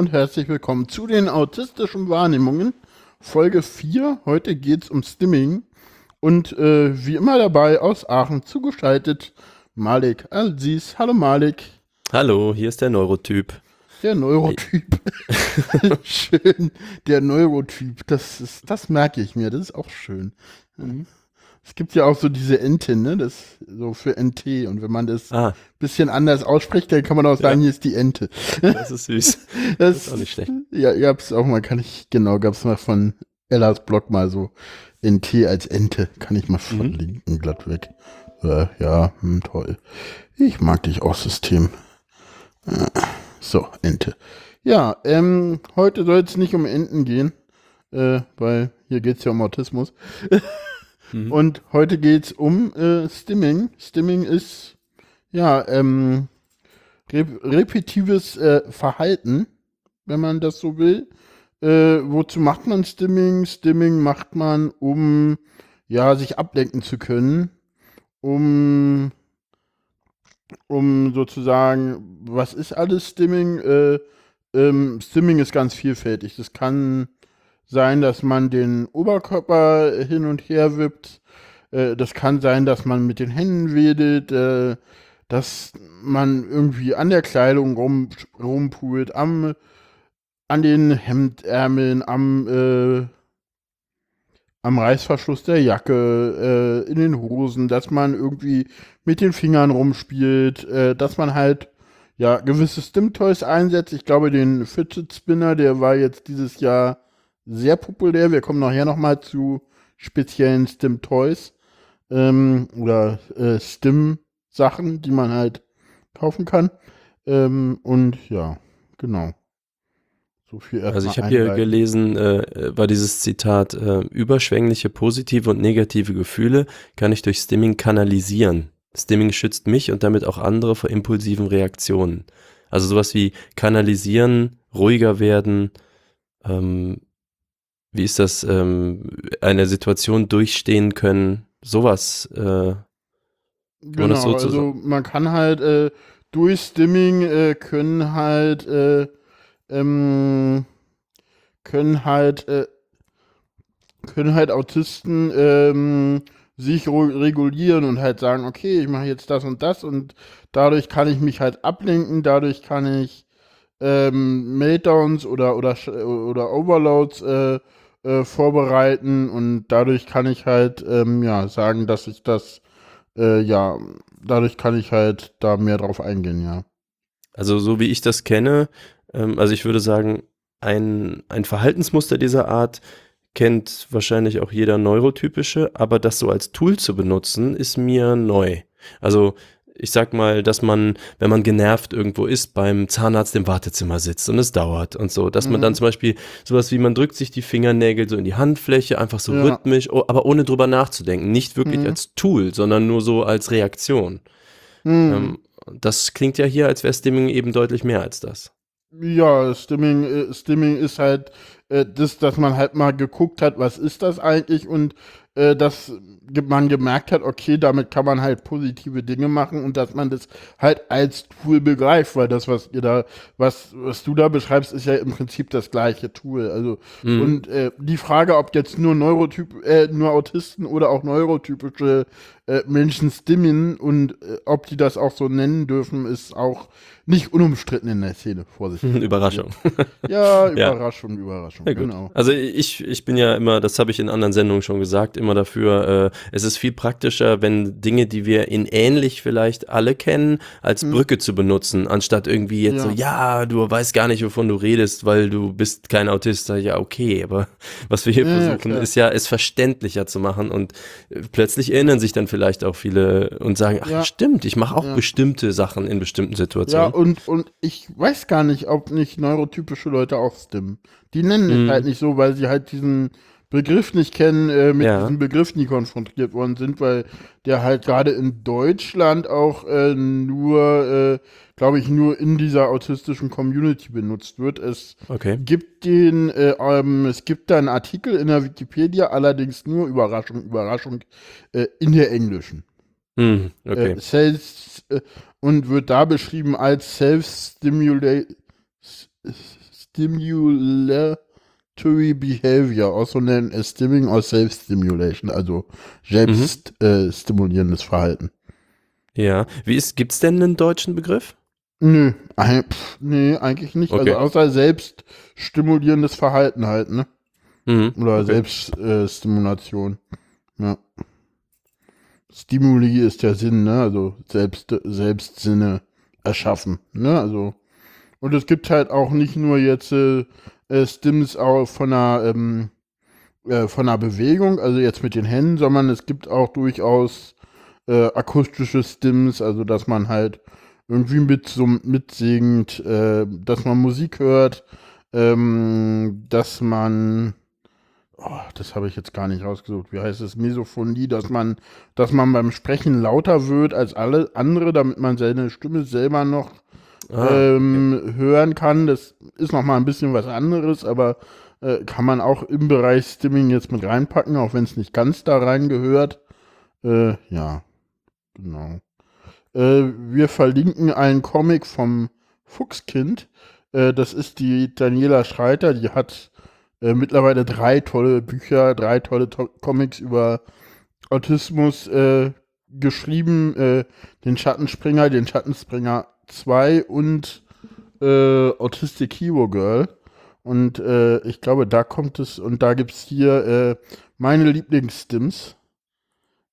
und herzlich willkommen zu den autistischen Wahrnehmungen. Folge 4. Heute geht es um Stimming. Und äh, wie immer dabei aus Aachen zugeschaltet Malik Alziz. Hallo Malik. Hallo, hier ist der Neurotyp. Der Neurotyp. schön. Der Neurotyp. Das, ist, das merke ich mir. Das ist auch schön. Mhm. Es gibt ja auch so diese Ente, ne? Das so für NT. Und wenn man das ein ah. bisschen anders ausspricht, dann kann man auch sagen, ja. hier ist die Ente. Das ist süß. Das, das ist auch nicht schlecht. Ja, es auch mal, kann ich, genau, gab es mal von Ellas Blog mal so NT als Ente. Kann ich mal verlinken, mhm. glatt weg. Äh, ja, hm, toll. Ich mag dich auch, System. Äh, so, Ente. Ja, ähm, heute soll es nicht um Enten gehen, äh, weil hier geht es ja um Autismus. Mhm. Und heute geht es um äh, Stimming. Stimming ist ja ähm, rep repetitives äh, Verhalten, wenn man das so will. Äh, wozu macht man Stimming? Stimming macht man, um ja sich ablenken zu können, um um sozusagen, was ist alles Stimming? Äh, ähm, Stimming ist ganz vielfältig. Das kann sein, dass man den Oberkörper hin und her wippt. Äh, das kann sein, dass man mit den Händen wedelt, äh, dass man irgendwie an der Kleidung rum, rumpult, am, an den Hemdärmeln, am, äh, am Reißverschluss der Jacke, äh, in den Hosen, dass man irgendwie mit den Fingern rumspielt, äh, dass man halt ja gewisse Stim-Toys einsetzt. Ich glaube, den Fidget Spinner, der war jetzt dieses Jahr sehr populär. Wir kommen nachher nochmal zu speziellen Stim-Toys ähm, oder äh, Stim-Sachen, die man halt kaufen kann. Ähm, und ja, genau. So viel also ich habe hier gelesen, äh, war dieses Zitat, äh, überschwängliche positive und negative Gefühle kann ich durch Stimming kanalisieren. Stimming schützt mich und damit auch andere vor impulsiven Reaktionen. Also sowas wie kanalisieren, ruhiger werden, ähm, wie ist das, ähm, eine Situation durchstehen können, sowas. Äh, genau, so also man kann halt äh, durch Stimming äh, können halt äh, ähm, können halt äh, können halt Autisten ähm, sich regulieren und halt sagen, okay, ich mache jetzt das und das und dadurch kann ich mich halt ablenken, dadurch kann ich ähm, Meltdowns oder oder oder Overloads äh, äh, vorbereiten und dadurch kann ich halt ähm, ja sagen, dass ich das äh, ja dadurch kann ich halt da mehr drauf eingehen, ja. Also so wie ich das kenne, ähm, also ich würde sagen, ein, ein Verhaltensmuster dieser Art kennt wahrscheinlich auch jeder Neurotypische, aber das so als Tool zu benutzen, ist mir neu. Also ich sag mal, dass man, wenn man genervt irgendwo ist, beim Zahnarzt im Wartezimmer sitzt und es dauert und so, dass mhm. man dann zum Beispiel sowas wie man drückt sich die Fingernägel so in die Handfläche, einfach so ja. rhythmisch, aber ohne drüber nachzudenken. Nicht wirklich mhm. als Tool, sondern nur so als Reaktion. Mhm. Ähm, das klingt ja hier, als wäre Stimming eben deutlich mehr als das. Ja, Stimming, äh, Stimming ist halt äh, das, dass man halt mal geguckt hat, was ist das eigentlich und äh, dass man gemerkt hat, okay, damit kann man halt positive Dinge machen und dass man das halt als Tool begreift, weil das, was ihr da, was, was du da beschreibst, ist ja im Prinzip das gleiche Tool. Also, mhm. und äh, die Frage, ob jetzt nur Neurotyp, äh, nur Autisten oder auch neurotypische äh, Menschen stimmen und äh, ob die das auch so nennen dürfen, ist auch nicht unumstritten in der Szene, vorsichtig. Überraschung. Ja, Überraschung, ja. Überraschung, ja, genau. Also ich, ich bin ja immer, das habe ich in anderen Sendungen schon gesagt, immer dafür, äh, es ist viel praktischer, wenn Dinge, die wir in ähnlich vielleicht alle kennen, als hm. Brücke zu benutzen, anstatt irgendwie jetzt ja. so, ja, du weißt gar nicht, wovon du redest, weil du bist kein Autist. Ja, okay, aber was wir hier versuchen, ist ja, es verständlicher zu machen und äh, plötzlich erinnern sich dann vielleicht auch viele und sagen, ach stimmt, ich mache auch bestimmte Sachen in bestimmten Situationen. Ja, und, und ich weiß gar nicht, ob nicht neurotypische Leute auch stimmen. Die nennen mhm. es halt nicht so, weil sie halt diesen Begriff nicht kennen, äh, mit ja. diesem Begriff nie konfrontiert worden sind, weil der halt gerade in Deutschland auch äh, nur, äh, glaube ich, nur in dieser autistischen Community benutzt wird. Es okay. gibt den, äh, ähm, es gibt da einen Artikel in der Wikipedia, allerdings nur Überraschung, Überraschung, äh, in der englischen. Mm, okay. Self, und wird da beschrieben als Self-Stimulate Stimulatory Behavior, also known as Stimming or Self-Stimulation, also selbst äh, stimulierendes Verhalten. Ja. Wie ist, gibt's denn einen deutschen Begriff? Nö, ein, pff, nee, eigentlich nicht. Okay. Also außer selbst stimulierendes Verhalten halt, ne? Mhm. Oder Okay. Selbststimulation. Äh, ja. Stimuli ist der Sinn, ne? Also selbst, Selbstsinne erschaffen, ne? Also und es gibt halt auch nicht nur jetzt äh, äh, Stims auch von einer ähm, äh, von einer Bewegung, also jetzt mit den Händen, sondern es gibt auch durchaus äh, akustische Stims, also dass man halt irgendwie mit so mitsingt, äh, dass man Musik hört, ähm, dass man oh, das habe ich jetzt gar nicht rausgesucht. Wie heißt es? Misophonie, dass man, dass man beim Sprechen lauter wird als alle andere, damit man seine Stimme selber noch Ah, ähm, hören kann. Das ist noch mal ein bisschen was anderes, aber äh, kann man auch im Bereich Stimming jetzt mit reinpacken, auch wenn es nicht ganz da rein gehört. Äh, ja, genau. Äh, wir verlinken einen Comic vom Fuchskind. Äh, das ist die Daniela Schreiter, die hat äh, mittlerweile drei tolle Bücher, drei tolle to Comics über Autismus äh, geschrieben. Den Schattenspringer, den Schattenspringer 2 und äh, Autistic Hero Girl. Und äh, ich glaube, da kommt es, und da gibt es hier äh, meine Lieblingsstims.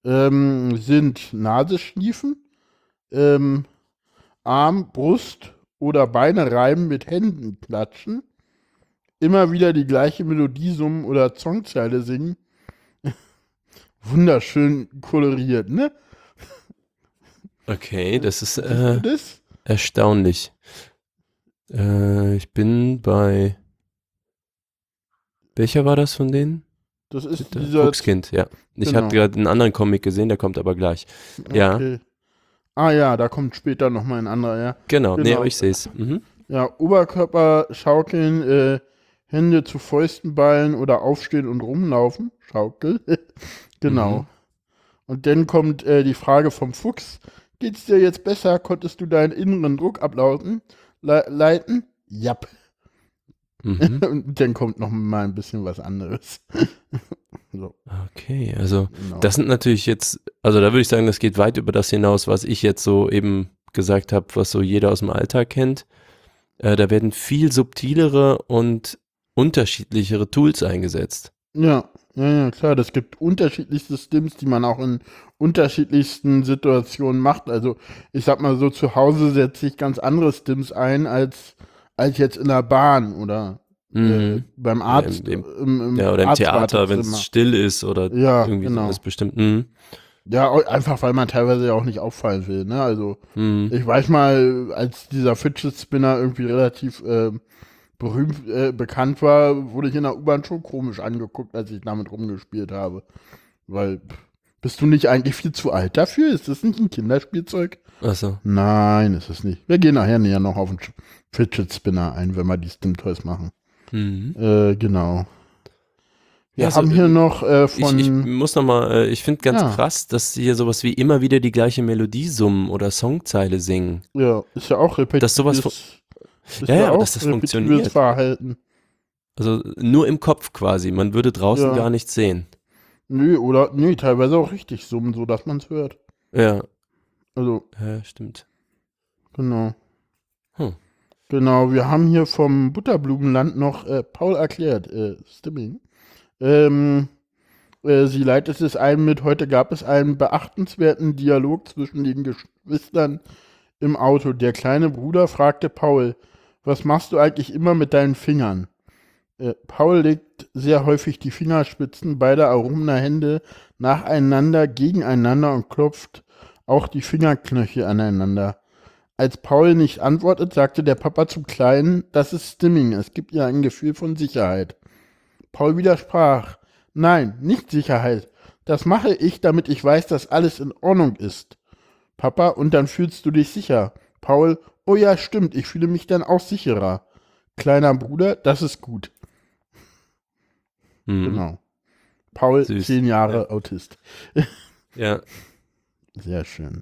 Ähm, sind Nasenschniefen, ähm, Arm, Brust oder Beine reiben mit Händen klatschen, immer wieder die gleiche Melodie summen oder Songzeile singen. Wunderschön koloriert, ne? okay, das ist äh, das? Erstaunlich. Äh, ich bin bei. Welcher war das von denen? Das ist Der dieser. Fuchskind, ja. Ich Genau. habe gerade einen anderen Comic gesehen, der kommt aber gleich. ja. Okay. Ah ja, da kommt später nochmal ein anderer, ja. Genau, nee, Genau. aber ich sehe es. Mhm. Ja, Oberkörper schaukeln, äh, Hände zu Fäusten ballen oder aufstehen und rumlaufen. Schaukel. genau. Mhm. Und dann kommt äh, die Frage vom Fuchs. Geht's dir jetzt besser? Konntest du deinen inneren Druck ablauten, le leiten? Jap. Mhm. Und dann kommt noch mal ein bisschen was anderes. so, Okay, also genau. das sind natürlich jetzt, also da würde ich sagen, das geht weit über das hinaus, was ich jetzt so eben gesagt habe, was so jeder aus dem Alltag kennt. Äh, da werden viel subtilere und unterschiedlichere Tools eingesetzt. Ja, ja, ja, klar, das gibt unterschiedlichste Stims, die man auch in unterschiedlichsten Situationen macht. Also ich sag mal so, zu Hause setze ich ganz andere Stims ein als, als jetzt in der Bahn oder äh, Mhm. beim Arzt. im- im, im Ja, oder im Theater, wenn es still ist oder Ja, irgendwie genau. sowas bestimmt. Mhm. Ja, einfach weil man teilweise ja auch nicht auffallen will. Ne? Also Mhm. ich weiß mal, als dieser Fidget Spinner irgendwie relativ ähm, berühmt äh, bekannt war, wurde ich in der U-Bahn schon komisch angeguckt, als ich damit rumgespielt habe. Weil, bist du nicht eigentlich viel zu alt dafür? Ist das nicht ein Kinderspielzeug? Achso. Nein, ist es nicht. Wir gehen nachher näher noch auf den Fidget Spinner ein, wenn wir die Stim Toys machen. Mhm. Äh, genau. Wir Ja, haben hier äh, noch äh, Ich, von. ich muss nochmal, äh, ich finde ganz Ja. krass, dass hier sowas wie immer wieder die gleiche Melodie summen oder Songzeile singen. ja, ist ja auch repetitives. Dass sowas Ja, ja, auch dass das funktioniert. Verhalten. Also nur im Kopf quasi. Man würde draußen Ja. gar nichts sehen. Nö, oder, nee, teilweise auch richtig summen, so dass man es hört. Ja, Also, ja stimmt. genau. Hm. Genau, wir haben hier vom Butterblumenland noch äh, Paul erklärt, äh, Stimming. Ähm, äh, sie leitet es ein mit, heute gab es einen beachtenswerten Dialog zwischen den Geschwistern im Auto. Der kleine Bruder fragte Paul, was machst du eigentlich immer mit deinen Fingern? Äh, Paul legt sehr häufig die Fingerspitzen beider erhobener Hände nacheinander gegeneinander und klopft auch die Fingerknöchel aneinander. Als Paul nicht antwortet, sagte der Papa zum Kleinen, das ist Stimming, es gibt ihr ein Gefühl von Sicherheit. Paul widersprach, nein, nicht Sicherheit. Das mache ich, damit ich weiß, dass alles in Ordnung ist. Papa, und dann fühlst du dich sicher. Paul, oh ja, stimmt, ich fühle mich dann auch sicherer. Kleiner Bruder, das ist gut. Mhm. Genau. Paul, Süß. zehn Jahre Ja. Autist. Ja, Sehr schön.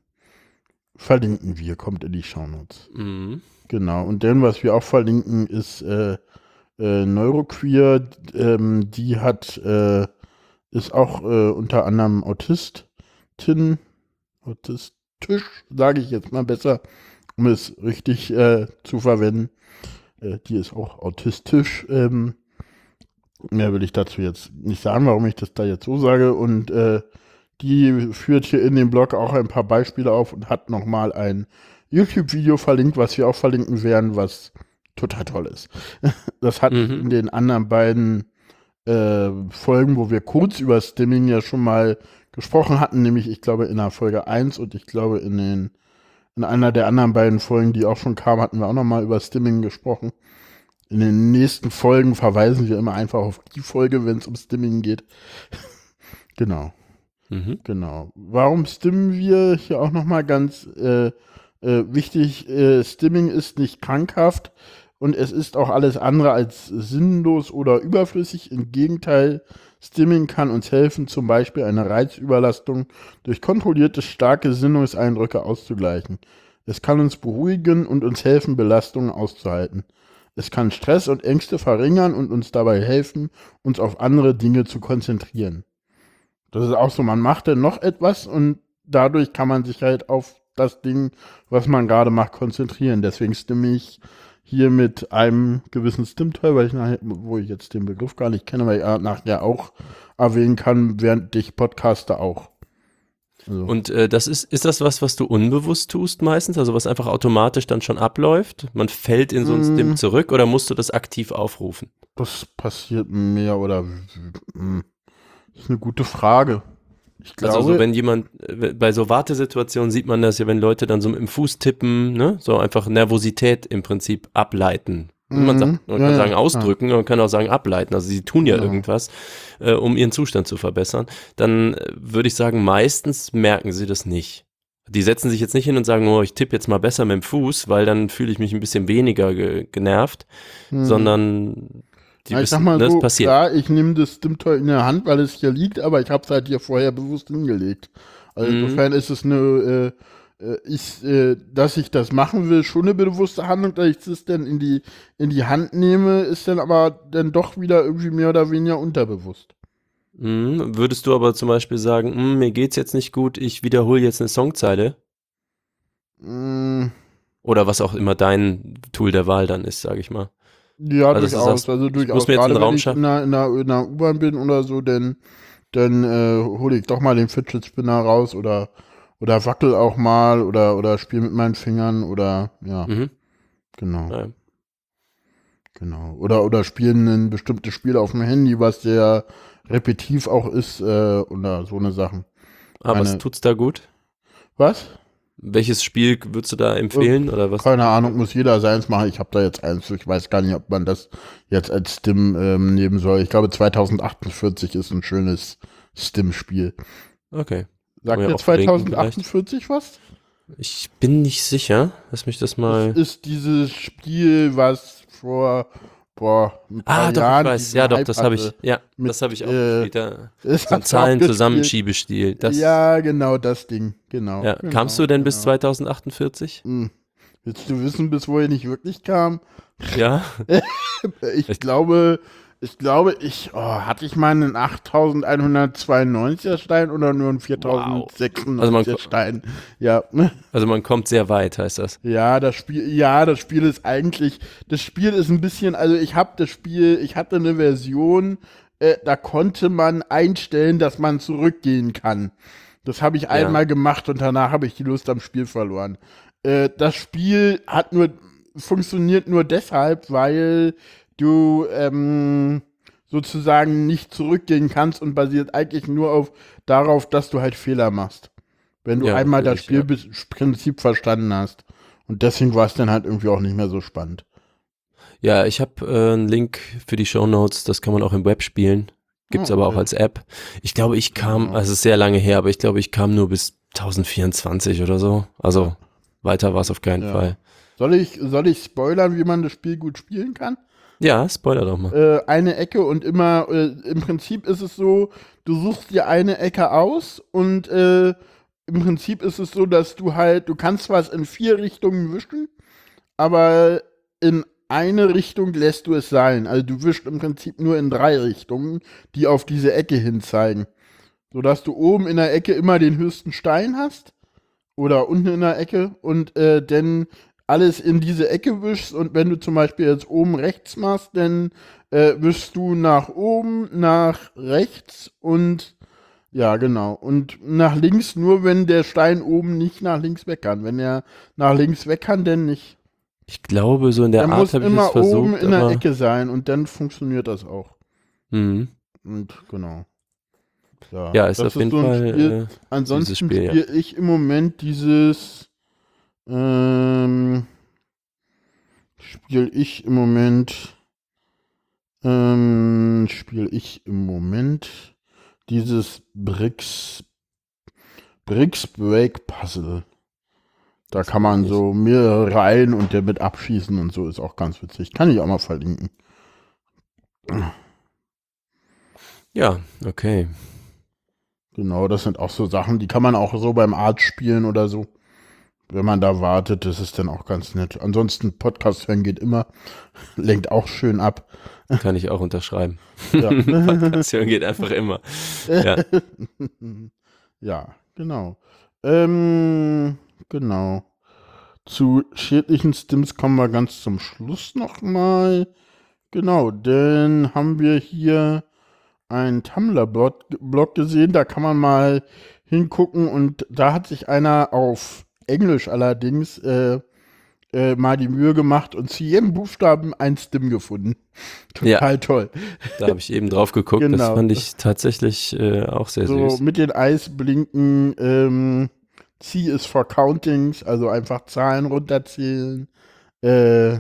verlinken wir, kommt in die Shownotes. Mhm. Genau. Und dann, was wir auch verlinken, ist äh, äh, Neuroqueer. Ähm, die hat, äh, ist auch äh, unter anderem Autistin, autistisch, sage ich jetzt mal besser, um es richtig äh, zu verwenden. Äh, die ist auch autistisch. Ähm, mehr will ich dazu jetzt nicht sagen, warum ich das da jetzt so sage. Und äh, die führt hier in dem Blog auch ein paar Beispiele auf und hat nochmal ein YouTube-Video verlinkt, was wir auch verlinken werden, was total toll ist. Das hat Mhm. in den anderen beiden äh, Folgen, wo wir kurz über Stimming ja schon mal gesprochen hatten, nämlich ich glaube in der Folge 1 und ich glaube in den in einer der anderen beiden Folgen, die auch schon kamen, hatten wir auch nochmal über Stimming gesprochen. In den nächsten Folgen verweisen wir immer einfach auf die Folge, wenn es um Stimming geht. genau. Mhm. Genau. Warum stimmen wir hier auch nochmal ganz äh, äh, wichtig? Äh, Stimming ist nicht krankhaft und es ist auch alles andere als sinnlos oder überflüssig. Im Gegenteil, Stimming kann uns helfen, zum Beispiel eine Reizüberlastung durch kontrollierte starke Sinnungseindrücke auszugleichen. Es kann uns beruhigen und uns helfen, Belastungen auszuhalten. Es kann Stress und Ängste verringern und uns dabei helfen, uns auf andere Dinge zu konzentrieren. Das ist auch so, man macht dann noch etwas und dadurch kann man sich halt auf das Ding, was man gerade macht, konzentrieren. Deswegen stimme ich hier mit einem gewissen Stimmteil, weil ich nachher, wo ich jetzt den Begriff gar nicht kenne, weil ich nachher auch erwähnen kann, während ich podcaste auch. Also, Und äh, das ist, ist das was, was du unbewusst tust meistens? Also was einfach automatisch dann schon abläuft? Man fällt in so ein Mm. Stim zurück oder musst du das aktiv aufrufen? das passiert mehr oder das ist eine gute Frage. Ich glaube, also so, wenn jemand, äh, bei so Wartesituationen sieht man das ja, wenn Leute dann so dem Fuß tippen, ne, so einfach Nervosität im Prinzip ableiten. Man, Mhm. sagt, man Ja, kann ja, sagen ausdrücken, man kann auch sagen ableiten. Also sie tun ja irgendwas, äh, um ihren Zustand zu verbessern. Dann äh, würde ich sagen, meistens merken sie das nicht. Die setzen sich jetzt nicht hin und sagen, oh, ich tippe jetzt mal besser mit dem Fuß, weil dann fühle ich mich ein bisschen weniger ge genervt, hm. sondern die Ja, ich sag wissen, mal das so, passiert. klar, ich nehme das Stimmtoy in der Hand, weil es hier liegt, aber ich habe es halt hier vorher bewusst hingelegt. Also Mhm. insofern ist es eine, äh, äh, ich, äh, dass ich das machen will, schon eine bewusste Handlung, dass ich das dann in die, in die Hand nehme, ist dann aber dann doch wieder irgendwie mehr oder weniger unterbewusst. Mhm. Würdest du aber zum Beispiel sagen, "Hm, mir geht's jetzt nicht gut, ich wiederhole jetzt eine Songzeile? Mm, Oder was auch immer dein Tool der Wahl dann ist, sage ich mal. Ja, Also, durchaus. sagst, also muss durchaus. mir jetzt Gerade Raum wenn ich in einer, in einer, in einer U-Bahn bin oder so, dann, dann äh, hole ich doch mal den Fidget Spinner raus oder, oder wackel auch mal oder, oder spiele mit meinen Fingern oder ja, Mhm. genau. Ja. Genau. Oder, oder spielen ein bestimmtes Spiel auf dem Handy, was sehr repetitiv auch ist, äh, oder so eine Sachen. Aber was Eine- tut's da gut? Was? Welches Spiel würdest du da empfehlen oder was? Keine Ahnung, muss jeder seins machen. Ich habe da jetzt eins. Ich weiß gar nicht, ob man das jetzt als Stim ähm, nehmen soll. Ich glaube, 2048 ist ein schönes Stim-Spiel. Okay. Sagt verlinken 2048 was? Ich bin nicht sicher. Lass mich das mal. Das ist dieses Spiel, was vor boah, ein paar Ah, doch, Jahren ich weiß. Ja, doch, Hype das habe ich. Ja, Mit, das habe ich auch äh, gespielt. Das So ein. Zahlen-Zusammenschiebestil. Ja, genau, das Ding. Genau. ja. genau, Kamst du denn bis genau. 2048? Hm. Willst du wissen, bis wohin ich wirklich kam? Ja. Ich Ich- glaube, ich glaube, ich, oh, hatte ich mal einen 8192er Stein oder nur einen 4096er Also man- Stein? Ja, Also man kommt sehr weit, heißt das. ja, das Spiel, ja, das Spiel ist eigentlich, das Spiel ist ein bisschen, also ich habe das Spiel, ich hatte eine Version, äh, da konnte man einstellen, dass man zurückgehen kann. Das habe ich einmal gemacht und danach habe ich die Lust am Spiel verloren. Äh, das Spiel hat nur funktioniert nur deshalb, weil du ähm, sozusagen nicht zurückgehen kannst und basiert eigentlich nur auf darauf, dass du halt Fehler machst. Wenn du Ja, einmal das Spielprinzip verstanden hast. Und deswegen war es dann halt irgendwie auch nicht mehr so spannend. Ja, ich habe äh, einen Link für die Shownotes, das kann man auch im Web spielen. Gibt's Ah, aber auch okay. als App. Ich glaube, ich kam, Genau. also es sehr lange her, aber ich glaube, ich kam nur bis 1024 oder so. Also weiter war es auf keinen Ja. Fall. Soll ich, soll ich spoilern, wie man das Spiel gut spielen kann? Ja, Spoiler doch mal. Äh, eine Ecke und immer, äh, im Prinzip ist es so, du suchst dir eine Ecke aus und äh, im Prinzip ist es so, dass du halt, du kannst was in vier Richtungen wischen, aber in eine Richtung lässt du es sein. Also du wischst im Prinzip nur in drei Richtungen, die auf diese Ecke hin zeigen. Sodass du oben in der Ecke immer den höchsten Stein hast. Oder unten in der Ecke und äh, dann alles in diese Ecke wischst und wenn du zum Beispiel jetzt oben rechts machst, dann äh, wischst du nach oben, nach rechts und ja, genau. Und nach links nur, wenn der Stein oben nicht nach links weg kann. Wenn er nach links weg kann, dann nicht. Ich glaube, so in der er Art muss habe ich es versucht. oben in der Ecke sein und dann funktioniert das auch. Mhm. Und genau. Ja, Ja, ist das auf jeden so Fall. Spiel. Äh, Ansonsten Spiel, ja. spiele ich im Moment dieses ähm, spiele ich im Moment ähm, spiele ich im Moment dieses Bricks Bricks Break Puzzle. Da kann man so mehrere Reihen und der mit abschießen und so ist auch ganz witzig. Kann ich auch mal verlinken. ja, okay. Genau, das sind auch so Sachen, die kann man auch so beim Arzt spielen oder so. Wenn man da wartet, das ist dann auch ganz nett. Ansonsten Podcast hören geht immer. Lenkt auch schön ab. Kann ich auch unterschreiben. Ja, Podcast hören geht einfach immer. Ja. ja genau. Ähm, genau. Zu schädlichen Stims kommen wir ganz zum Schluss nochmal. Genau, denn haben wir hier einen Tumblr-Blog gesehen, da kann man mal hingucken und da hat sich einer auf Englisch allerdings äh, äh, mal die Mühe gemacht und zu jedem Buchstaben ein Stim gefunden. Ja. Total toll. Da habe ich eben drauf geguckt. Das Genau. fand ich tatsächlich äh, auch sehr so süß. mit den Eisblinken, ähm, C ist for Countings, also einfach Zahlen runterzählen. Äh,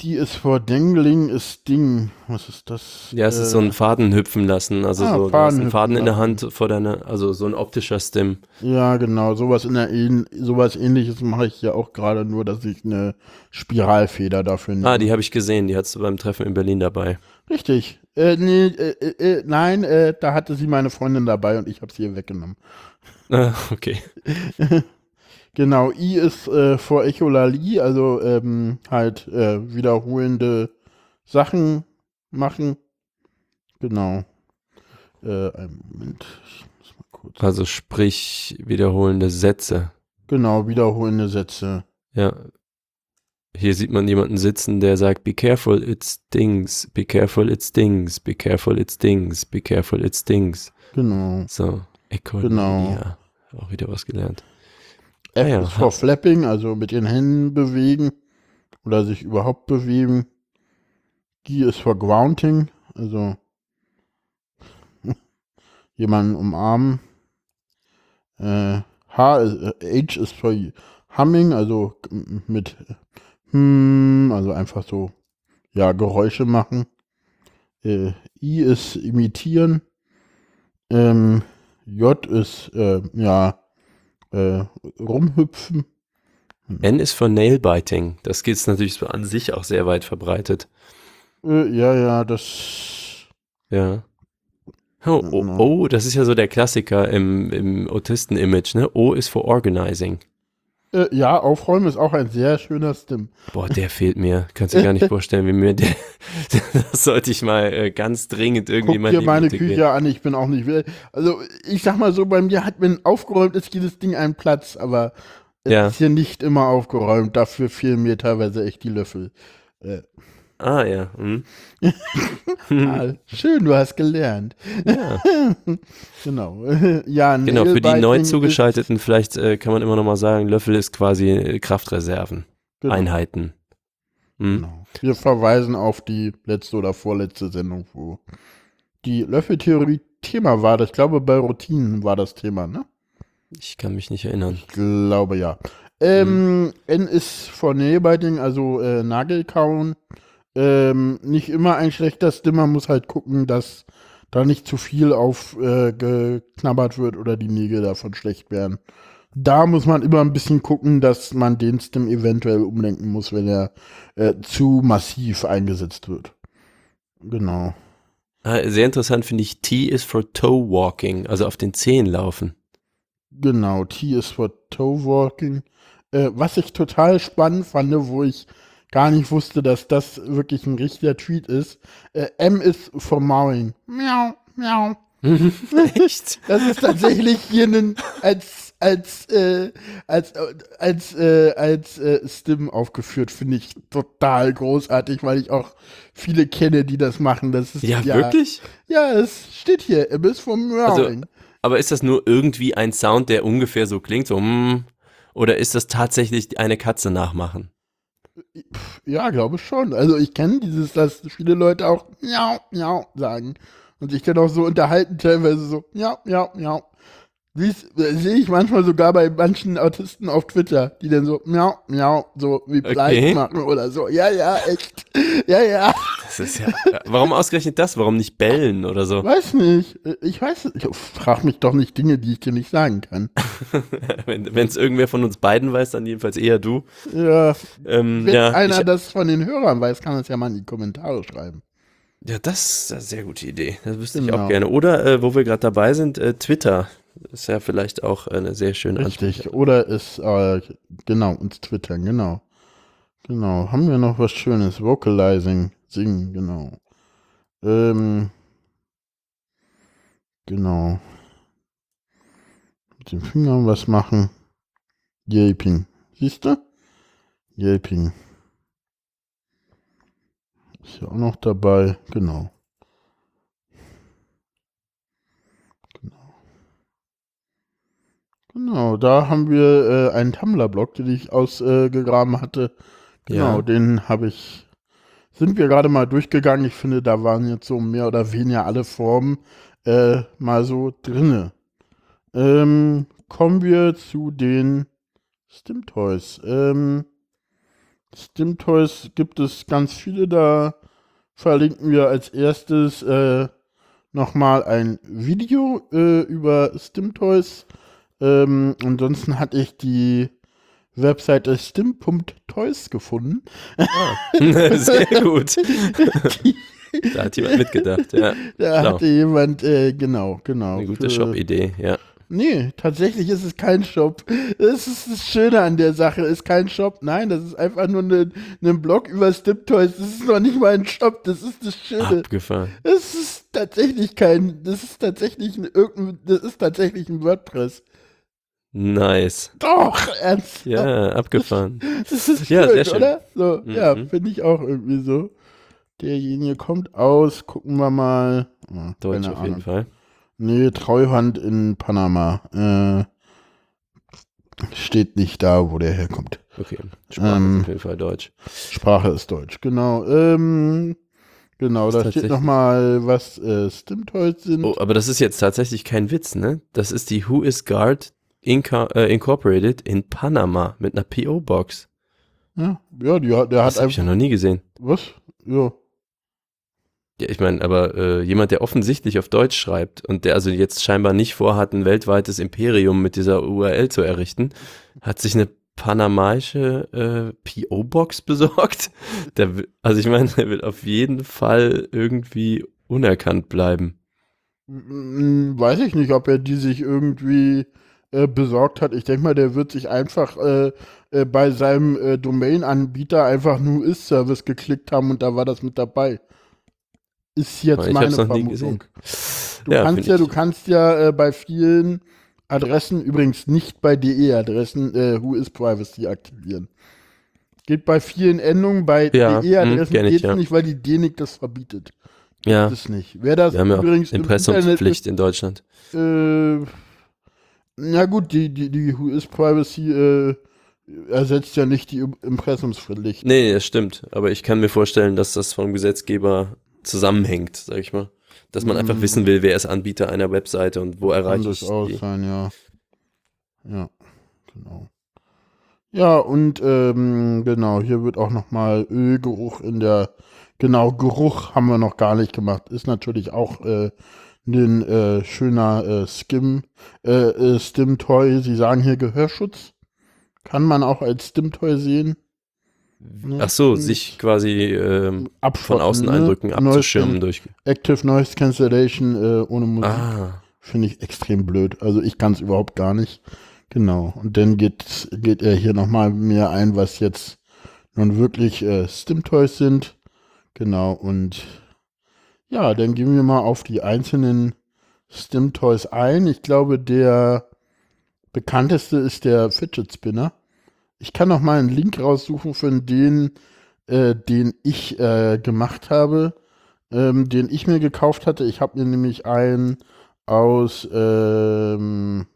die ist for Dangling ist Ding. Was ist das? Ja, es ist Äh, so ein Faden hüpfen lassen. Also Ah, so, Faden einen Faden in der. Hand vor deiner, also so ein optischer Stim. Ja, genau, sowas in der sowas ähnliches mache ich ja auch gerade nur, dass ich eine Spiralfeder dafür nehme. Ah, die habe ich gesehen. Die hattest du beim Treffen in Berlin dabei. Richtig. Äh, nee, äh, äh, äh, nein, äh, da hatte sie meine Freundin dabei und ich habe sie ihr weggenommen. Ah, okay. Genau, I ist äh, vor Echolali, also ähm, halt äh, wiederholende Sachen machen. Genau. Äh, einen Moment, ich muss mal kurz. Also sprich wiederholende Sätze. Genau, wiederholende Sätze. Ja. Hier sieht man jemanden sitzen, der sagt, be careful, it stings, be careful, it stings, be careful, it stings, be careful, it stings. Genau. So, Echo. Genau. Auch wieder was gelernt. F Ah ja. ist for Flapping, also mit den Händen bewegen oder sich überhaupt bewegen. G ist for Grounding, also jemanden umarmen. Äh, H ist, äh, H ist for Humming, also mit hm, also einfach so ja Geräusche machen. Äh, I ist imitieren. Ähm, J ist äh, ja äh, rumhüpfen. N ist für Nailbiting. Das geht natürlich so an sich auch sehr weit verbreitet. Äh, ja, ja, das. Ja. Oh, oh, oh, das ist ja so der Klassiker im, im Autisten-Image, ne? O ist für Organizing. Äh, ja, aufräumen ist auch ein sehr schöner Stim. Boah, der fehlt mir. Kannst dir gar nicht vorstellen, wie mir der. das sollte ich mal äh, ganz dringend irgendwie Guck dir meine. Küche an, ich bin auch nicht. Also, ich sag mal so, bei mir hat, wenn aufgeräumt ist, jedes Ding einen Platz, aber es Ja. ist hier nicht immer aufgeräumt. Dafür fehlen mir teilweise echt die Löffel. Äh, Ah, ja. Hm. ah, schön, du hast gelernt. ja. Genau. ja, Genau, für die neu zugeschalteten, vielleicht äh, kann man immer noch mal sagen, Löffel ist quasi äh, Kraftreserven, Genau. Einheiten. Hm? Genau. Wir verweisen auf die letzte oder vorletzte Sendung, wo die Löffeltheorie Thema war. Ich glaube, bei Routinen war das Thema, ne? Ich kann mich nicht erinnern. Ich glaube ja. Ähm, N ist for Nailbiting, also äh, Nagelkauen. Ähm, nicht immer ein schlechter Stim, man muss halt gucken, dass da nicht zu viel aufgeknabbert äh, geknabbert wird oder die Nägel davon schlecht werden. Da muss man immer ein bisschen gucken, dass man den Stim eventuell umlenken muss, wenn er äh, zu massiv eingesetzt wird. Genau. Ah, sehr interessant finde ich, T ist for Toe Walking, also auf den Zehen laufen. Genau, T ist for Toe Walking. Äh, was ich total spannend fand, wo ich gar nicht wusste, dass das wirklich ein richtiger Tweet ist. Äh, M ist for Mowing. Miau, miau. Echt? Das ist tatsächlich hier ein, als, als, äh, als, äh, als, äh, als äh, Stim aufgeführt, finde ich total großartig, weil ich auch viele kenne, die das machen. Das ist, Ja, wirklich? Ja, es steht hier, M ist for Mowing. Aber ist das nur irgendwie ein Sound, der ungefähr so klingt, so mm, oder ist das tatsächlich eine Katze nachmachen? Ja, glaube schon. Also ich kenne dieses, dass viele Leute auch miau, miau sagen. Und sich dann auch so unterhalten, teilweise so, ja, ja, ja. Dies äh, sehe ich manchmal sogar bei manchen Autisten auf Twitter, die dann so, miau, miau, so wie Bleib Okay. machen oder so. Ja, ja, echt. Ja, ja. Das ist ja. Warum ausgerechnet das? Warum nicht bellen oder so? Weiß nicht. Ich weiß. Ich frag mich doch nicht Dinge, die ich dir nicht sagen kann. Wenn es irgendwer von uns beiden weiß, dann jedenfalls eher du. Ja, Ähm, wenn ja, einer ich, das von den Hörern weiß, kann es ja mal in die Kommentare schreiben. ja, das ist eine sehr gute Idee. Das wüsste ich Genau. auch gerne. Oder, äh, wo wir gerade dabei sind, äh, Twitter. Ist ja vielleicht auch eine sehr schöne Richtig. Oder ist, äh, genau, uns twittern, genau. Genau. Haben wir noch was Schönes? Vocalizing, singen, genau. Ähm, genau. Mit den Fingern was machen. Yelping. Siehst du? Yelping. Ist ja auch noch dabei. Genau. Genau, da haben wir äh, einen Tumblr-Blog, den ich ausgegraben hatte. Genau, Ja. den habe ich, sind wir gerade mal durchgegangen. Ich finde, da waren jetzt so mehr oder weniger alle Formen äh, mal so drinne. Ähm, kommen wir zu den Stimtoys. Ähm, Stimtoys gibt es ganz viele, da verlinken wir als erstes äh, nochmal ein Video äh, über Stimtoys. Ähm, ansonsten hatte ich die Webseite stim.toys gefunden. Ah, sehr gut. da hat jemand mitgedacht, ja. Da Schlau. hatte jemand, äh, genau, genau. Eine gute Shop-Idee, ja. Nee, tatsächlich ist es kein Shop. Das ist das Schöne an der Sache, ist kein Shop. Nein, das ist einfach nur ein ne Blog über Stip-Toys. Das ist noch nicht mal ein Shop, das ist das Schöne. Abgefahren. Das ist tatsächlich kein, das ist tatsächlich ein, irgendein, das ist tatsächlich ein WordPress. Nice. Doch, ernst. Ja, abgefahren. Das ist Ja, schön, sehr schön. oder? So, ja, Mhm. finde ich auch irgendwie so. Derjenige kommt aus, gucken wir mal. Ah, Deutsch auf jeden Ahnung. Fall. Nee, Treuhand in Panama. Äh, steht nicht da, wo der herkommt. Okay. Sprache Ähm, ist auf jeden Fall Deutsch. Sprache ist Deutsch, genau. Ähm, genau, da steht nochmal, was äh, Stimtoys sind. Oh, aber das ist jetzt tatsächlich kein Witz, ne? Das ist die Who is Guard Inca äh, Incorporated in Panama mit einer PO-Box. Ja, ja die, hat- der Das hat habe ich ja einfach. noch nie gesehen. Was? Ja. Ja, ich meine, aber äh, jemand, der offensichtlich auf Deutsch schreibt und der also jetzt scheinbar nicht vorhat, ein weltweites Imperium mit dieser URL zu errichten, hat sich eine panamaische äh, PO-Box besorgt. Der, will- also ich meine, der wird auf jeden Fall irgendwie unerkannt bleiben. Mm, Weiß ich nicht, ob er die sich irgendwie äh, besorgt hat. Ich denke mal, der wird sich einfach äh, äh, bei seinem äh, Domain-Anbieter einfach nur Is-Service geklickt haben und da war das mit dabei. Ist jetzt ich meine es Vermutung. Du kannst find ja, du kannst ja äh, bei vielen Adressen, übrigens nicht bei DE-Adressen, äh, Who is Privacy aktivieren. Geht bei vielen Endungen, bei Ja, DE-Adressen hm, ich, geht's ja. nicht, weil die DENIC das verbietet. Ja, Das nicht. Wer das wir haben ja übrigens im Internet Impressumspflicht in Deutschland. äh, na gut, die, die, die Who is Privacy äh, ersetzt ja nicht die Im- Impressumspflicht. Nee, das stimmt. Aber ich kann mir vorstellen, dass das vom Gesetzgeber zusammenhängt, sag ich mal. Dass man einfach Mm. wissen will, wer ist Anbieter einer Webseite und wo erreiche ich durchaus die. sein, ja. Ja, genau. Ja, und ähm, genau, hier wird auch nochmal Ölgeruch in der, genau, Geruch haben wir noch gar nicht gemacht. Ist natürlich auch äh, ein äh, schöner äh, Skim, äh, äh, Stim-Toy. Sie sagen hier Gehörschutz. Kann man auch als Stim-Toy sehen. Ne? Ach so, Und sich quasi ähm, von außen ne? Eindrücken abzuschirmen durch. Active Noise Cancellation äh, ohne Musik. Ah, Finde ich extrem blöd. Also ich kann es überhaupt gar nicht. Genau. Und dann geht, geht er hier nochmal mehr ein, was jetzt nun wirklich äh, Stim-Toys sind. Genau. Und ja, dann gehen wir mal auf die einzelnen Stim-Toys ein. Ich glaube, der bekannteste ist der Fidget Spinner. Ich kann noch mal einen Link raussuchen von den, äh, den ich äh, gemacht habe, ähm, den ich mir gekauft hatte. Ich habe mir nämlich einen aus, ähm,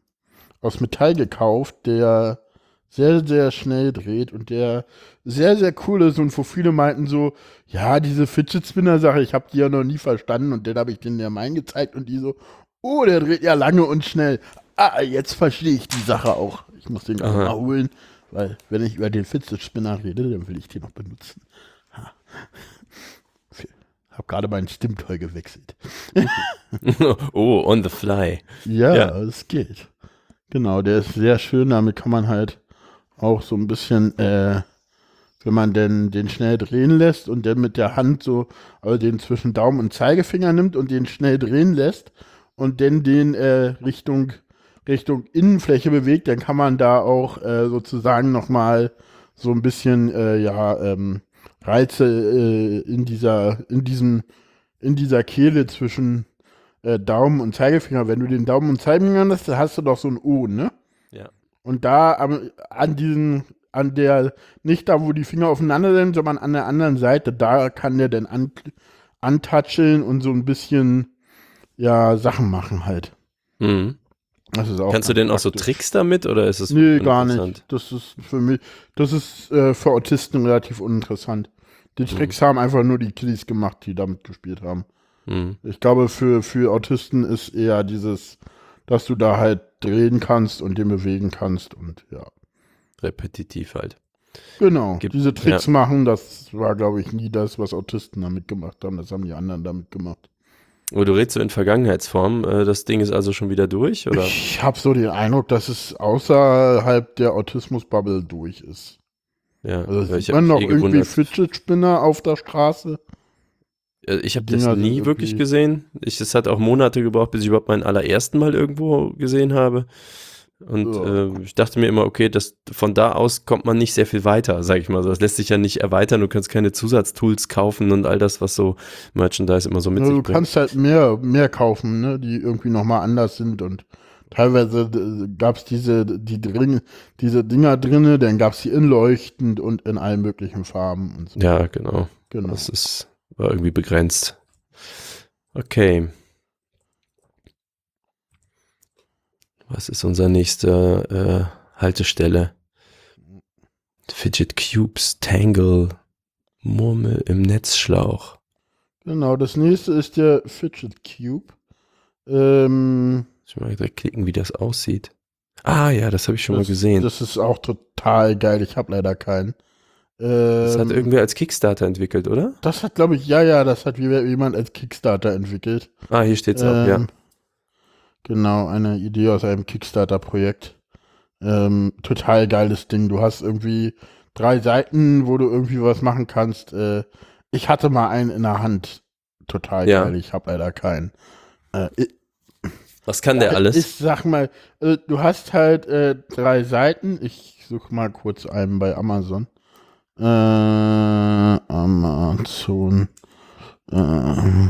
aus Metall gekauft, der sehr, sehr schnell dreht und der sehr, sehr cool ist und wo viele meinten so, ja, diese Fidget Spinner Sache, ich habe die ja noch nie verstanden und dann habe ich denen ja meinen gezeigt und die so, oh, der dreht ja lange und schnell. Ah, jetzt verstehe ich die Sache auch. Ich muss den mal holen, weil wenn ich über den Fidget Spinner rede, dann will ich den noch benutzen. Ha. Hab gerade meinen Stimmtoy gewechselt. oh, on the fly. Ja, ja, es geht. Genau, der ist sehr schön. Damit kann man halt auch so ein bisschen, äh, wenn man denn den schnell drehen lässt und dann mit der Hand so, also den zwischen Daumen und Zeigefinger nimmt und den schnell drehen lässt und dann den äh, Richtung, Richtung Innenfläche bewegt, dann kann man da auch äh, sozusagen nochmal so ein bisschen, äh, ja, ähm, Reize äh, in dieser, in diesem, in dieser Kehle zwischen äh, Daumen und Zeigefinger. Wenn du den Daumen und Zeigefinger hast, hast du doch so ein O, ne? Ja. Und da am, an diesen, an der, nicht da, wo die Finger aufeinander sind, sondern an der anderen Seite, da kann der dann an, antatscheln und so ein bisschen, ja, Sachen machen halt. Mhm. Das ist auch Kannst du denn auch so Tricks damit oder ist es Nee, gar nicht. Das ist für mich, das ist äh, für Autisten relativ uninteressant. Die Mhm. Tricks haben einfach nur die Kiddies gemacht, die damit gespielt haben. Mhm. Ich glaube, für, für Autisten ist eher dieses, dass du da halt drehen kannst und den bewegen kannst und ja. Repetitiv halt. Genau. Gibt- Diese Tricks machen, das war, glaube ich, nie das, was Autisten damit gemacht haben. Das haben die anderen damit gemacht. Oh, du redest so in Vergangenheitsform. Äh, Das Ding ist also schon wieder durch, oder? Ich habe so den Eindruck, dass es außerhalb der Autismus-Bubble durch ist. Ja, Also sieht man noch eh irgendwie gewundert. Fidget Spinner auf der Straße? Äh, Ich habe das nie wirklich gesehen. Ich, es hat auch Monate gebraucht, bis ich überhaupt meinen allerersten Mal irgendwo gesehen habe. Und äh, ich dachte mir immer, okay, das, von da aus kommt man nicht sehr viel weiter, sag ich mal. so. Das lässt sich ja nicht erweitern. Du kannst keine Zusatztools kaufen und all das, was so Merchandise immer so mit Ja, sich du bringt. kannst halt mehr, mehr kaufen, ne, die irgendwie nochmal anders sind und teilweise gab es diese, die drin, diese Dinger drinne, dann gab es die in leuchtend und in allen möglichen Farben und so. Ja, genau. genau. Das ist, war irgendwie begrenzt. Okay. Was ist unser nächster äh, Haltestelle? Fidget Cubes, Tangle, Murmel im Netzschlauch. Genau, das nächste ist der Fidget Cube. Ähm, Ich mal direkt klicken, wie das aussieht. Ah ja, das habe ich schon das, mal gesehen. Das, Das ist auch total geil. Ich habe leider keinen. Ähm, hat irgendwer als Kickstarter entwickelt, oder? das hat, glaube ich, ja, ja, das hat jemand als Kickstarter entwickelt. Ah, hier steht's auch, ja. Ähm, Genau, eine Idee aus einem Kickstarter-Projekt. Ähm, total geiles Ding. Du hast irgendwie drei Seiten, wo du irgendwie was machen kannst. Äh, ich hatte mal einen in der Hand. Total Ja. geil. Ich habe leider keinen. Äh, ich, Was kann der alles? Ich sag mal, äh, du hast halt äh, drei Seiten. Ich suche mal kurz einen bei Amazon. Äh, Amazon. Äh,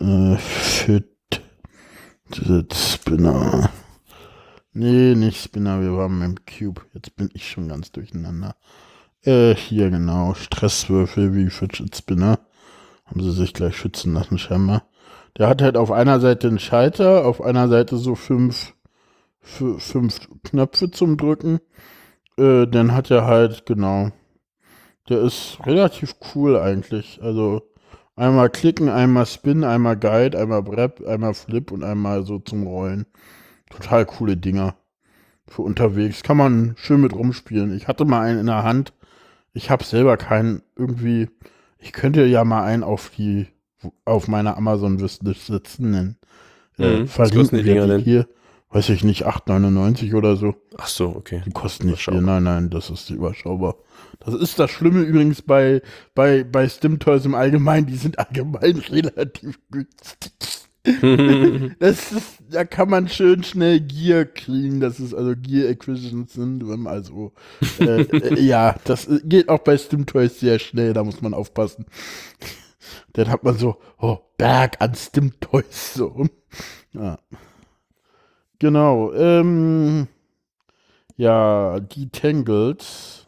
äh, Fit Spinner. Nee, nicht Spinner, wir waren beim Cube. Jetzt bin ich schon ganz durcheinander. Äh, hier genau. Stresswürfel wie Fidget Spinner. Haben sie sich gleich schützen lassen, scheinbar. Der hat halt auf einer Seite einen Schalter, auf einer Seite so fünf, fü- fünf Knöpfe zum Drücken. Äh, dann hat er halt, genau. Der ist relativ cool eigentlich. Also einmal klicken, einmal Spin, einmal Guide, einmal Brep, einmal Flip und einmal so zum Rollen. Total coole Dinger. Für unterwegs. Kann man schön mit rumspielen. Ich hatte mal einen in der Hand. Ich habe selber keinen irgendwie. Ich könnte ja mal einen auf die auf meiner Amazon-Wishlist sitzen. Äh, Mhm. Verlinken wir die hier. Weiß ich nicht, 8,99 oder so. Ach so, okay. Die kosten nicht viel. Nein, nein, das ist überschaubar. Das ist das Schlimme übrigens bei, bei, bei Stim Toys im Allgemeinen. Die sind allgemein relativ günstig. das ist, da kann man schön schnell Gear kriegen. Das ist also Gear Acquisition Syndrome. Also, äh, äh, ja, das geht auch bei StimToys sehr schnell. Da muss man aufpassen. Dann hat man so, oh, Berg an StimToys. So. Ja. Genau. Ähm, ja, die Tangled.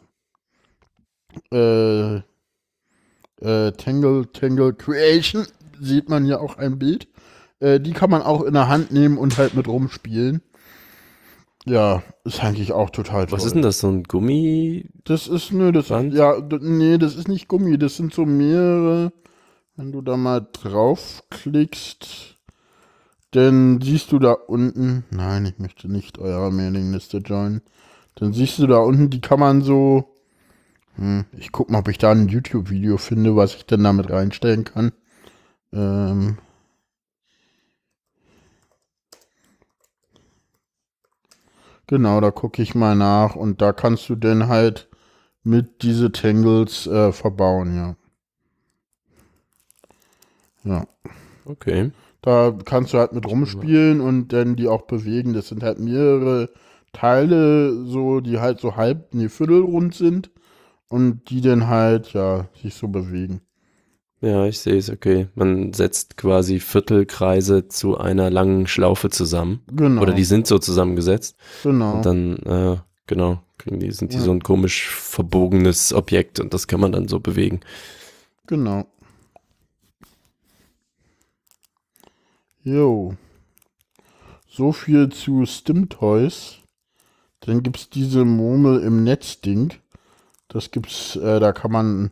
Äh, äh, Tangle, Tangle Creation. Sieht man hier auch ein Bild. Äh, die kann man auch in der Hand nehmen und halt mit rumspielen. Ja, ist eigentlich auch total toll. Was ist denn das, so ein Gummi? Das ist, nö, das, Band? ja, nee, das ist nicht Gummi, das sind so mehrere, wenn du da mal draufklickst, dann siehst du da unten, nein, ich möchte nicht eurer Mailingliste joinen, dann siehst du da unten, die kann man so, hm, ich guck mal, ob ich da ein YouTube-Video finde, was ich denn damit reinstellen kann. Ähm, Genau, da gucke ich mal nach und da kannst du dann halt mit diese Tangles äh, verbauen, ja. Ja. Okay. Da kannst du halt mit rumspielen und dann die auch bewegen. Das sind halt mehrere Teile, so, die halt so halb, nee, viertelrund sind und die dann halt, ja, sich so bewegen. Ja, ich sehe es, okay. Man setzt quasi Viertelkreise zu einer langen Schlaufe zusammen. Genau. Oder die sind so zusammengesetzt. Genau. Und dann, äh, genau, kriegen die, sind die ja. so ein komisch verbogenes Objekt und das kann man dann so bewegen. Genau. Jo. So viel zu Stim-Toys. Dann gibt es diese Murmel im Netz-Ding. Das gibt's, äh, da kann man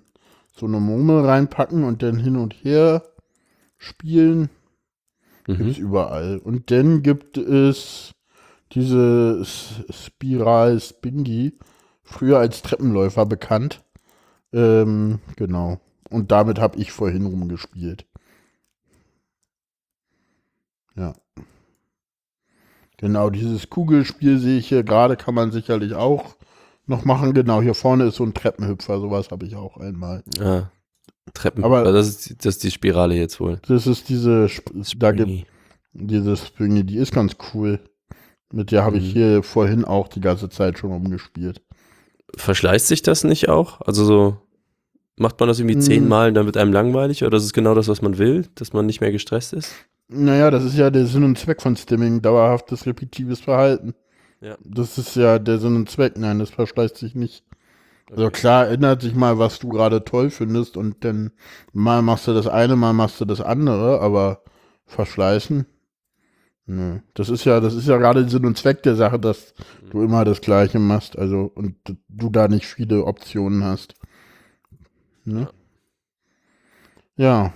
so eine Murmel reinpacken und dann hin und her spielen. Mhm. Gibt es überall. Und dann gibt es diese Spiral Spingy, früher als Treppenläufer bekannt. Ähm, genau. Und damit habe ich vorhin rumgespielt. Ja. Genau, dieses Kugelspiel sehe ich hier gerade, kann man sicherlich auch noch machen. Genau, hier vorne ist so ein Treppenhüpfer, sowas habe ich auch einmal. Ah, Treppen. Aber das ist, das ist die Spirale jetzt wohl. Das ist diese, da gibt diese Springy, die ist ganz cool. Mit der habe mhm. ich hier vorhin auch die ganze Zeit schon rumgespielt. Verschleißt sich das nicht auch? Also so macht man das irgendwie mhm. zehnmal und dann wird einem langweilig oder das ist genau das, was man will, dass man nicht mehr gestresst ist? Naja, das ist ja der Sinn und Zweck von Stimming, dauerhaftes repetitives Verhalten. Ja. Das ist ja der Sinn und Zweck. Nein, das verschleißt sich nicht. Also okay. Also klar ändert sich mal, was du gerade toll findest und dann mal machst du das eine, mal machst du das andere, aber verschleißen? Nö. Das ist ja, das ist ja gerade Sinn und Zweck der Sache, dass mhm. du immer das Gleiche machst, also und du da nicht viele Optionen hast. Ne? Ja. ja.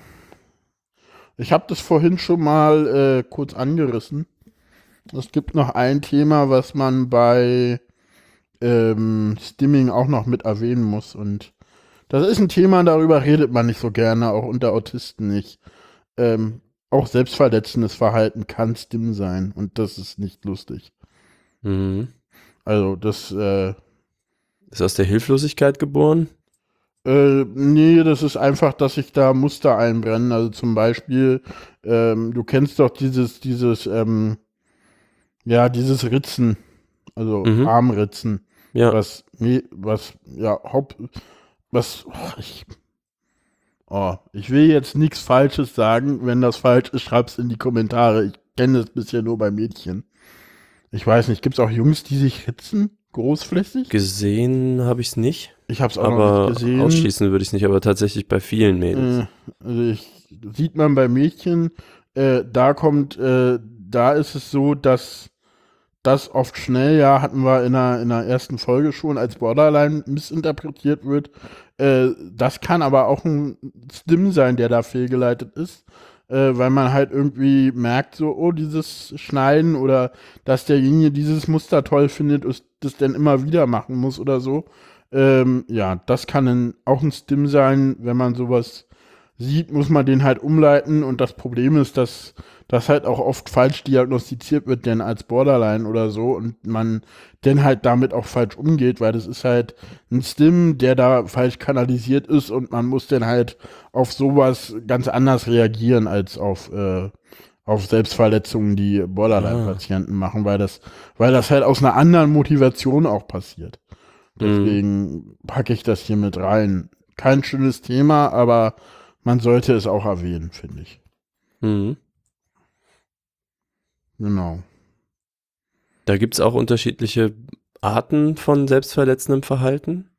Ich habe das vorhin schon mal äh, kurz angerissen. Es gibt noch ein Thema, was man bei ähm, Stimming auch noch mit erwähnen muss. Und das ist ein Thema, darüber redet man nicht so gerne, auch unter Autisten nicht. Ähm, auch selbstverletzendes Verhalten kann Stimm sein und das ist nicht lustig. Mhm. Also das äh, ist aus der Hilflosigkeit geboren? Äh, nee, das ist einfach, dass sich da Muster einbrennen. Also zum Beispiel, ähm, du kennst doch dieses, dieses, ähm, ja, dieses Ritzen, also mhm. Armritzen. Ja. Was, nee, was, ja, Haupt, was, oh, ich, oh, ich will jetzt nichts Falsches sagen. Wenn das falsch ist, schreib's in die Kommentare. Ich kenne das bisher nur bei Mädchen. Ich weiß nicht, gibt's auch Jungs, die sich ritzen? Großflächig? Gesehen habe ich es nicht. Ich habe es auch aber noch nicht gesehen. Ausschließen würde ich es nicht, aber tatsächlich bei vielen Mädels. Äh, also ich, sieht man bei Mädchen, äh, da kommt, äh, da ist es so, dass das oft schnell, ja, hatten wir in der, in der ersten Folge schon, als Borderline missinterpretiert wird. Äh, das kann aber auch ein Stim sein, der da fehlgeleitet ist, äh, weil man halt irgendwie merkt, so, oh, dieses Schneiden oder dass derjenige dieses Muster toll findet und das dann immer wieder machen muss oder so. Ähm, ja, das kann ein, auch ein Stim sein, wenn man sowas sieht, muss man den halt umleiten. Und das Problem ist, dass das halt auch oft falsch diagnostiziert wird, denn als Borderline oder so. Und man denn halt damit auch falsch umgeht, weil das ist halt ein Stim, der da falsch kanalisiert ist. Und man muss dann halt auf sowas ganz anders reagieren als auf, äh, auf Selbstverletzungen, die Borderline-Patienten machen, weil das, weil das halt aus einer anderen Motivation auch passiert. Deswegen packe ich das hier mit rein. Kein schönes Thema, aber man sollte es auch erwähnen, finde ich. Mhm. Genau. Da gibt es auch unterschiedliche Arten von selbstverletzendem Verhalten.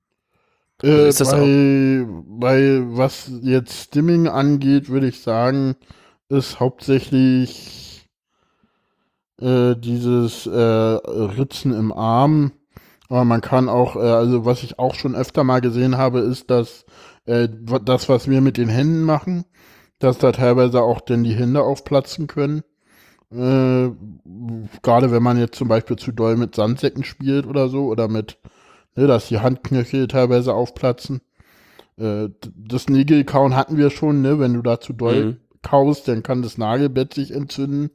Äh, ist das bei, bei was jetzt Stimming angeht, würde ich sagen, ist hauptsächlich äh, dieses äh, Ritzen im Arm. Aber man kann auch, äh, also was ich auch schon öfter mal gesehen habe, ist, dass äh, das, was wir mit den Händen machen, dass da teilweise auch denn die Hände aufplatzen können. Äh, Gerade wenn man jetzt zum Beispiel zu doll mit Sandsäcken spielt oder so, oder mit, ne, dass die Handknöchel teilweise aufplatzen. Äh, das Nägelkauen hatten wir schon, ne? Wenn du da zu doll Mhm. kaust, dann kann das Nagelbett sich entzünden.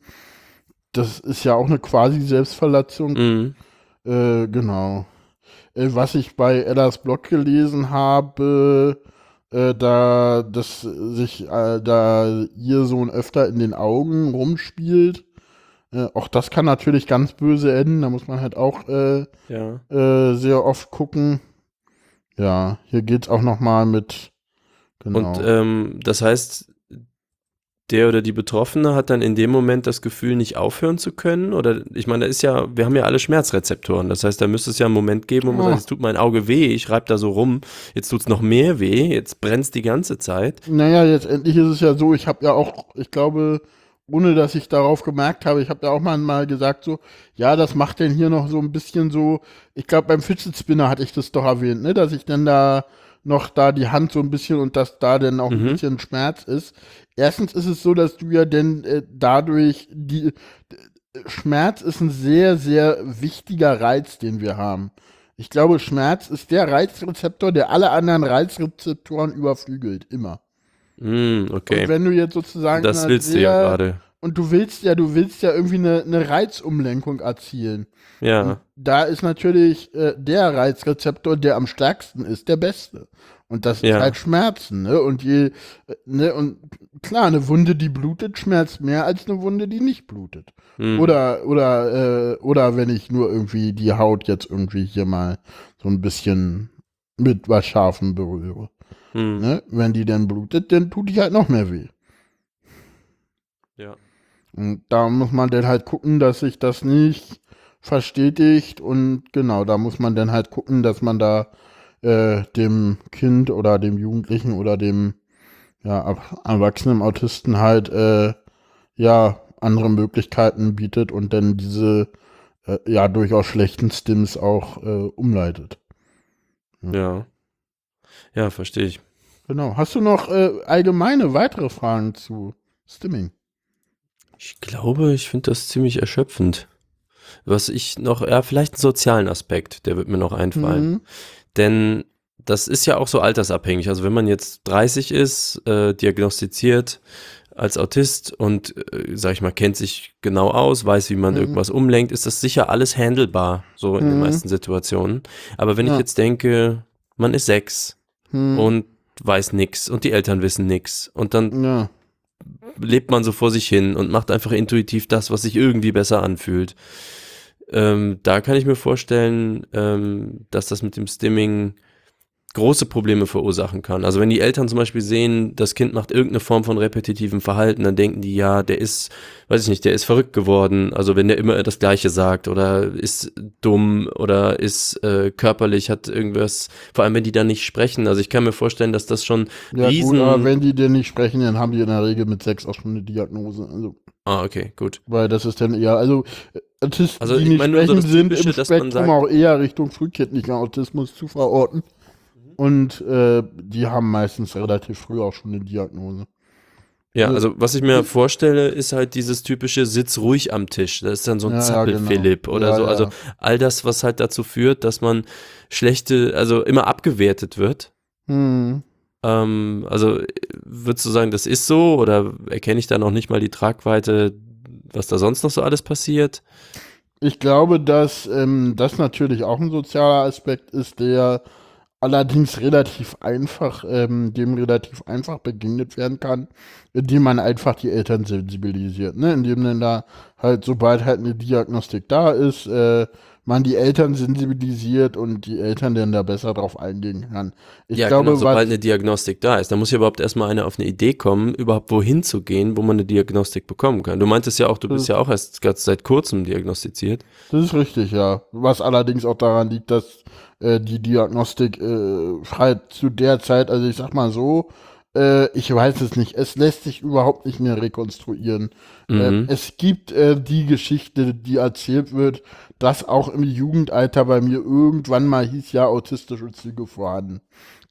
Das ist ja auch eine quasi Selbstverletzung. Mhm. Äh, genau. Äh, was ich bei Ellas Blog gelesen habe, äh, da dass sich äh, da ihr Sohn öfter in den Augen rumspielt. Äh, auch das kann natürlich ganz böse enden. Da muss man halt auch Ja. sehr oft gucken. Ja, hier geht's auch noch mal mit. Genau. Und ähm, das heißt, der oder die Betroffene hat dann in dem Moment das Gefühl, nicht aufhören zu können? Oder ich meine, da ist ja, wir haben ja alle Schmerzrezeptoren. Das heißt, da müsste es ja einen Moment geben, wo man Ja. sagt, es tut mein Auge weh, ich reibe da so rum, jetzt tut es noch mehr weh, jetzt brennt die ganze Zeit. Naja, letztendlich ist es ja so, ich habe ja auch, ich glaube, ohne dass ich darauf gemerkt habe, ich habe ja auch mal, mal gesagt so, ja, das macht denn hier noch so ein bisschen so, ich glaube beim Fidget Spinner hatte ich das doch erwähnt, ne, dass ich dann da noch da die Hand so ein bisschen und dass da dann auch ein Mhm. bisschen Schmerz ist. Erstens ist es so, dass du ja denn äh, dadurch die äh, Schmerz ist ein sehr, sehr wichtiger Reiz, den wir haben. Ich glaube, Schmerz ist der Reizrezeptor, der alle anderen Reizrezeptoren überflügelt, immer. Hm, okay. Und wenn du jetzt sozusagen Das willst du ja gerade. Und du willst ja, du willst ja irgendwie eine, eine Reizumlenkung erzielen. Ja. Da ist natürlich äh, der Reizrezeptor, der am stärksten ist, der beste. Und das Ja. ist halt Schmerzen, ne? Und je, äh, ne, und klar, eine Wunde, die blutet, schmerzt mehr als eine Wunde, die nicht blutet. Hm. Oder, oder, äh, oder wenn ich nur irgendwie die Haut jetzt irgendwie hier mal so ein bisschen mit was Scharfem berühre. Hm. Ne? Wenn die dann blutet, dann tut die halt noch mehr weh. Ja. Und da muss man dann halt gucken, dass sich das nicht verstetigt und genau, da muss man dann halt gucken, dass man da äh, dem Kind oder dem Jugendlichen oder dem ja, erwachsenen Autisten halt äh, ja andere Möglichkeiten bietet und dann diese äh, ja durchaus schlechten Stims auch äh, umleitet. Ja. Ja, verstehe ich. Genau. Hast du noch äh, allgemeine weitere Fragen zu Stimming? Ich glaube, ich finde das ziemlich erschöpfend. Was ich noch, ja, vielleicht einen sozialen Aspekt, der wird mir noch einfallen. Mhm. Denn das ist ja auch so altersabhängig. Also wenn man jetzt 30 ist, äh, diagnostiziert als Autist und, äh, sag ich mal, kennt sich genau aus, weiß, wie man Mhm. irgendwas umlenkt, ist das sicher alles handelbar, so in den Mhm. meisten Situationen. Aber wenn ich Ja. jetzt denke, man ist sechs Hm. und weiß nix und die Eltern wissen nix und dann ja. Lebt man so vor sich hin und macht einfach intuitiv das, was sich irgendwie besser anfühlt. Ähm, da kann ich mir vorstellen, ähm, dass das mit dem Stimming große Probleme verursachen kann. Also wenn die Eltern zum Beispiel sehen, das Kind macht irgendeine Form von repetitivem Verhalten, dann denken die, ja, der ist, weiß ich nicht, der ist verrückt geworden. Also wenn der immer das Gleiche sagt oder ist dumm oder ist äh, körperlich, hat irgendwas, vor allem wenn die dann nicht sprechen. Also ich kann mir vorstellen, dass das schon Ja, riesen... gut, aber wenn die denn nicht sprechen, dann haben die in der Regel mit sechs auch schon eine Diagnose. Also, ah, okay, gut. weil das ist dann eher, also Autisten, Also, die ich nicht meine so sprechen, das sind im Spektrum auch eher Richtung frühkindlichen Autismus zu verorten. Und äh, die haben meistens relativ früh auch schon eine Diagnose. Ja, Also- also was ich mir vorstelle, ist halt dieses typische Sitz ruhig am Tisch. Das ist dann so ein Ja, ja, Zappel-Philipp genau. oder Ja, so. ja. Also all das, was halt dazu führt, dass man schlechte, also immer abgewertet wird. Hm. Ähm, also würdest du sagen, das ist so oder erkenne ich da noch nicht mal die Tragweite, was da sonst noch so alles passiert? Ich glaube, dass ähm, das natürlich auch ein sozialer Aspekt ist, der allerdings relativ einfach, ähm, dem relativ einfach begegnet werden kann, indem man einfach die Eltern sensibilisiert, ne? Indem dann da halt, sobald halt eine Diagnostik da ist, äh, man die Eltern sensibilisiert und die Eltern dann da besser drauf eingehen kann. Ich ja, glaube, genau, sobald eine Diagnostik da ist, da muss ja überhaupt erstmal einer auf eine Idee kommen, überhaupt wohin zu gehen, wo man eine Diagnostik bekommen kann. Du meintest ja auch, du bist ja auch erst ganz seit kurzem diagnostiziert. das ist richtig, ja. Was allerdings auch daran liegt, dass äh, die Diagnostik äh, halt zu der Zeit, also ich sag mal so, äh, ich weiß es nicht, es lässt sich überhaupt nicht mehr rekonstruieren. Äh, Mhm. es gibt äh, die Geschichte, die erzählt wird, dass auch im Jugendalter bei mir irgendwann mal hieß, ja, autistische Züge vorhanden.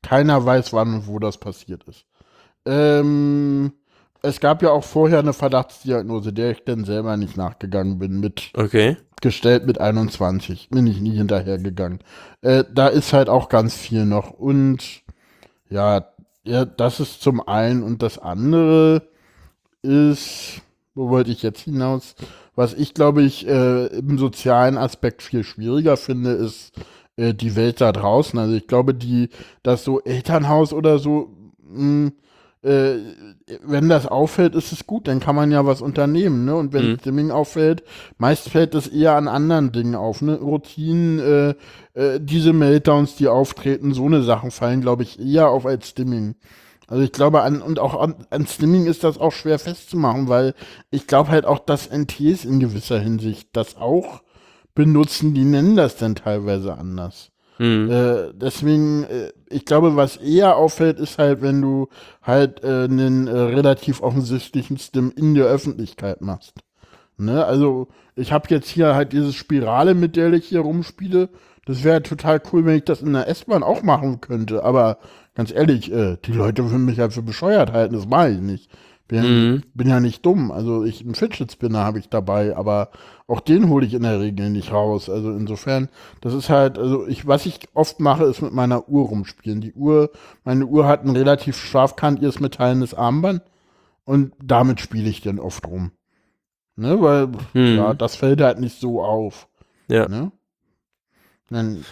Keiner weiß, wann und wo das passiert ist. Ähm, es gab ja auch vorher eine Verdachtsdiagnose, der ich dann selber nicht nachgegangen bin, mit Okay. gestellt mit 21. Bin ich nie hinterhergegangen. Äh, da ist halt auch ganz viel noch. Und ja, ja, das ist zum einen. Und das andere ist, wo wollte ich jetzt hinaus? Was ich, glaube ich, äh, im sozialen Aspekt viel schwieriger finde, ist äh, die Welt da draußen. Also ich glaube, die, das so Elternhaus oder so, mh, äh, wenn das auffällt, ist es gut, dann kann man ja was unternehmen, ne? Und wenn Mhm. Stimming auffällt, meist fällt es eher an anderen Dingen auf, ne? Routinen, äh, äh, diese Meltdowns, die auftreten, so eine Sachen fallen, glaube ich, eher auf als Stimming. Also ich glaube, an, und auch an, an Stimming ist das auch schwer festzumachen, weil ich glaube halt auch, dass NTs in gewisser Hinsicht das auch benutzen, die nennen das dann teilweise anders. Mhm. Äh, deswegen, äh, ich glaube, was eher auffällt, ist halt, wenn du halt äh, einen äh, relativ offensichtlichen Stim in der Öffentlichkeit machst. Ne? Also, ich habe jetzt hier halt diese Spirale, mit der ich hier rumspiele. Das wäre total cool, wenn ich das in der S-Bahn auch machen könnte. Aber ganz ehrlich, äh, die Leute würden mich halt für bescheuert halten. Das mache ich nicht. Bin, Mhm. bin ja nicht dumm. Also ich einen Fidget Spinner habe ich dabei, aber auch den hole ich in der Regel nicht raus. Also insofern, das ist halt, also ich, was ich oft mache, ist mit meiner Uhr rumspielen. Die Uhr, meine Uhr hat ein relativ scharfkantiges metallenes Armband und damit spiele ich dann oft rum. Ne, weil, Mhm. ja, das fällt halt nicht so auf. Ja, Ne? Dann,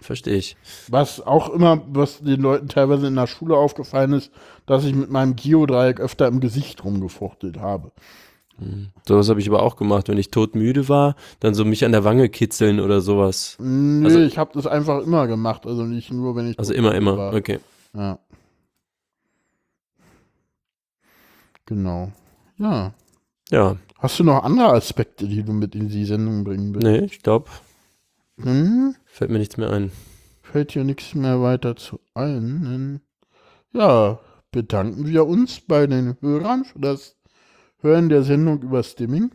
verstehe ich. was auch immer, was den Leuten teilweise in der Schule aufgefallen ist, dass ich mit meinem Geodreieck öfter im Gesicht rumgefuchtelt habe. So was habe ich aber auch gemacht, wenn ich todmüde war, dann so mich an der Wange kitzeln oder sowas. Nee, Also- ich habe das einfach immer gemacht, also nicht nur, wenn ich Also immer, immer. war. Okay. Ja. Genau. Ja. Ja, Hast du noch andere Aspekte, die du mit in die Sendung bringen willst? nee, ich glaube, Hm? fällt mir nichts mehr ein. Fällt hier nichts mehr weiter zu ein. Dann, ja, bedanken wir uns bei den Hörern für das Hören der Sendung über Stimming.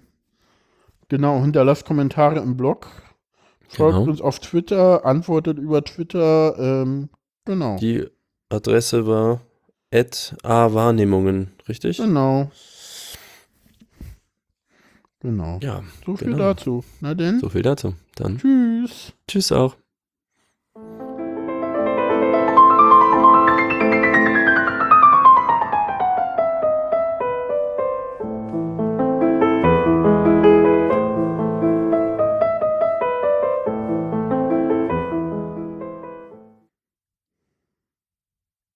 Genau, hinterlasst Kommentare im Blog. Folgt Genau. uns auf Twitter, antwortet über Twitter. Ähm, genau. Die Adresse war a-wahrnehmungen, richtig? Genau. Genau. Ja, So viel genau. dazu. Na denn, so viel dazu. Dann tschüss. tschüss auch.